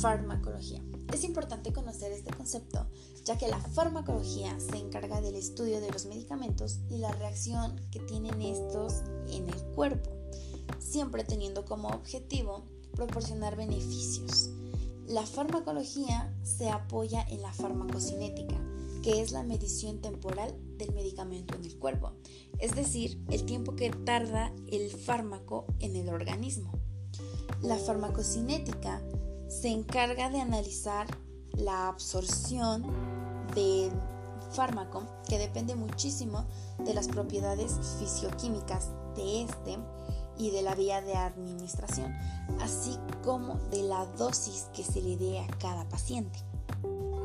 farmacología. Es importante conocer este concepto, ya que la farmacología se encarga del estudio de los medicamentos y la reacción que tienen estos en el cuerpo, siempre teniendo como objetivo proporcionar beneficios. La farmacología se apoya en la farmacocinética, que es la medición temporal del medicamento en el cuerpo, es decir, el tiempo que tarda el fármaco en el organismo. La farmacocinética se encarga de analizar la absorción del fármaco, que depende muchísimo de las propiedades fisioquímicas de este y de la vía de administración, así como de la dosis que se le dé a cada paciente.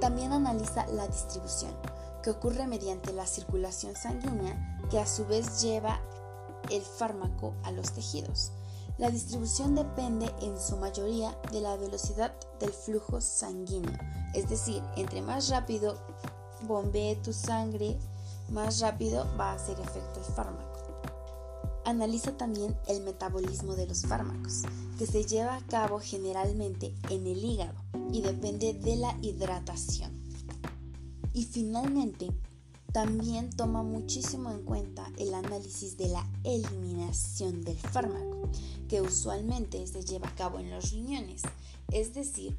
También analiza la distribución, que ocurre mediante la circulación sanguínea, que a su vez lleva el fármaco a los tejidos. La distribución depende en su mayoría de la velocidad del flujo sanguíneo, es decir, entre más rápido bombee tu sangre, más rápido va a hacer efecto el fármaco. Analiza también el metabolismo de los fármacos, que se lleva a cabo generalmente en el hígado y depende de la hidratación. Y finalmente, también toma muchísimo en cuenta el análisis de la eliminación del fármaco, que usualmente se lleva a cabo en los riñones, es decir,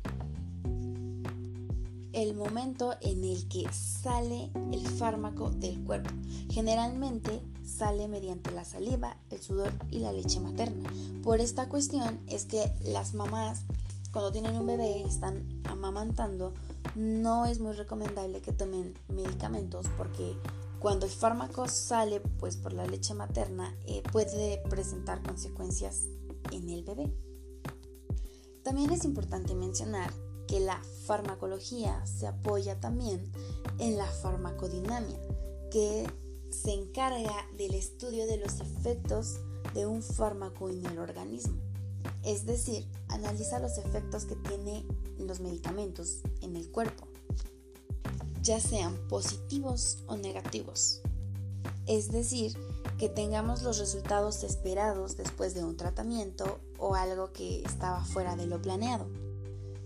el momento en el que sale el fármaco del cuerpo. Generalmente sale mediante la saliva, el sudor y la leche materna. Por esta cuestión es que las mamás cuando tienen un bebé y están amamantando, no es muy recomendable que tomen medicamentos porque cuando el fármaco sale pues por la leche materna eh, puede presentar consecuencias en el bebé. También es importante mencionar que la farmacología se apoya también en la farmacodinamia, que se encarga del estudio de los efectos de un fármaco en el organismo. Es decir, analiza los efectos que tiene los medicamentos en el cuerpo, ya sean positivos o negativos. Es decir, que tengamos los resultados esperados después de un tratamiento o algo que estaba fuera de lo planeado.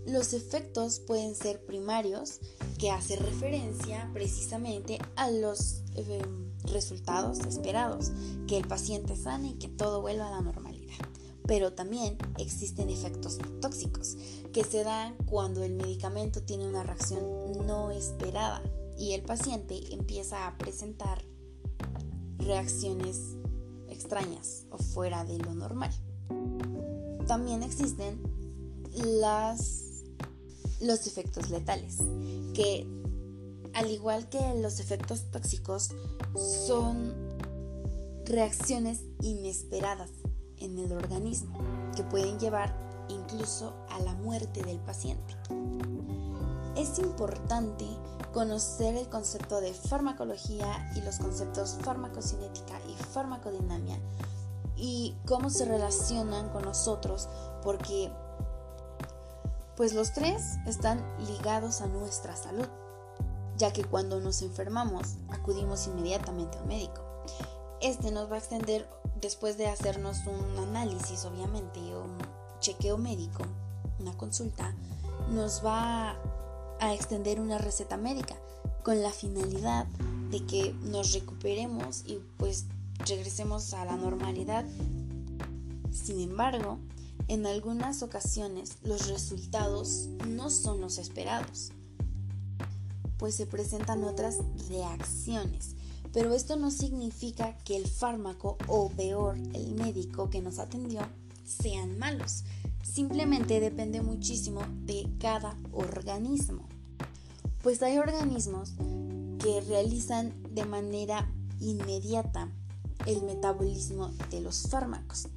Los efectos pueden ser primarios, que hace referencia precisamente a los eh, resultados esperados, que el paciente sane y que todo vuelva a la normalidad pero también existen efectos tóxicos que se dan cuando el medicamento tiene una reacción no esperada y el paciente empieza a presentar reacciones extrañas o fuera de lo normal. También existen los efectos letales, que al igual que los efectos tóxicos son reacciones inesperadas en el organismo que pueden llevar incluso a la muerte del paciente. Es importante conocer el concepto de farmacología y los conceptos farmacocinética y farmacodinamia y cómo se relacionan con nosotros porque pues los tres están ligados a nuestra salud, ya que cuando nos enfermamos acudimos inmediatamente al médico. Este nos va a extender después de hacernos un análisis, obviamente, un chequeo médico, una consulta, nos va a extender una receta médica con la finalidad de que nos recuperemos y pues regresemos a la normalidad. Sin embargo, en algunas ocasiones los resultados no son los esperados, pues se presentan otras reacciones pero esto no significa que el fármaco o peor el médico que nos atendió sean malos. Simplemente depende muchísimo de cada organismo. Pues hay organismos que realizan de manera inmediata el metabolismo de los fármacos,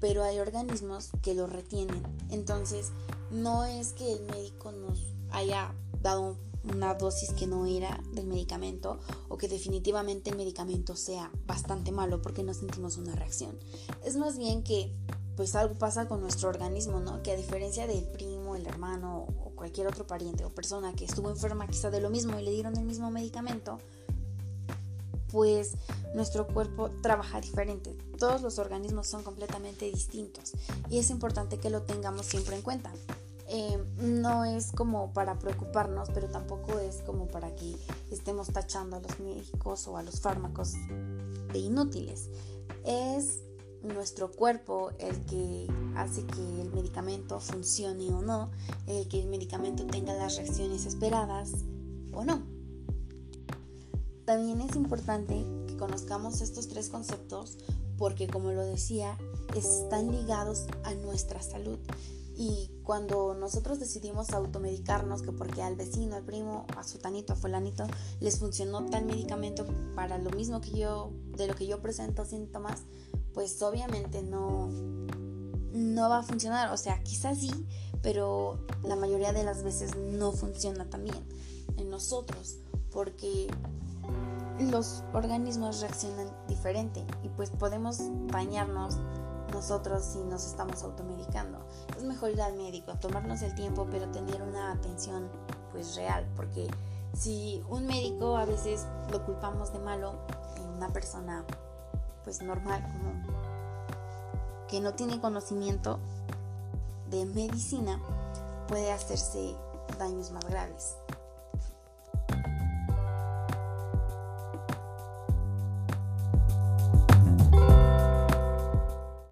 pero hay organismos que lo retienen. Entonces, no es que el médico nos haya dado una dosis que no era del medicamento o que definitivamente el medicamento sea bastante malo porque no sentimos una reacción. Es más bien que pues algo pasa con nuestro organismo, ¿no? Que a diferencia del primo, el hermano o cualquier otro pariente o persona que estuvo enferma quizá de lo mismo y le dieron el mismo medicamento, pues nuestro cuerpo trabaja diferente. Todos los organismos son completamente distintos y es importante que lo tengamos siempre en cuenta. Eh, no es como para preocuparnos, pero tampoco es como para que estemos tachando a los médicos o a los fármacos de inútiles. Es nuestro cuerpo el que hace que el medicamento funcione o no, el que el medicamento tenga las reacciones esperadas o no. También es importante que conozcamos estos tres conceptos porque como lo decía, están ligados a nuestra salud. Y cuando nosotros decidimos automedicarnos, que porque al vecino, al primo, a su tanito, a fulanito, les funcionó tal medicamento para lo mismo que yo, de lo que yo presento síntomas, pues obviamente no, no va a funcionar. O sea, quizás sí, pero la mayoría de las veces no funciona también en nosotros, porque los organismos reaccionan diferente y pues podemos bañarnos nosotros si nos estamos automedicando. Es mejor ir al médico, tomarnos el tiempo, pero tener una atención pues real, porque si un médico a veces lo culpamos de malo, una persona pues normal que no tiene conocimiento de medicina puede hacerse daños más graves.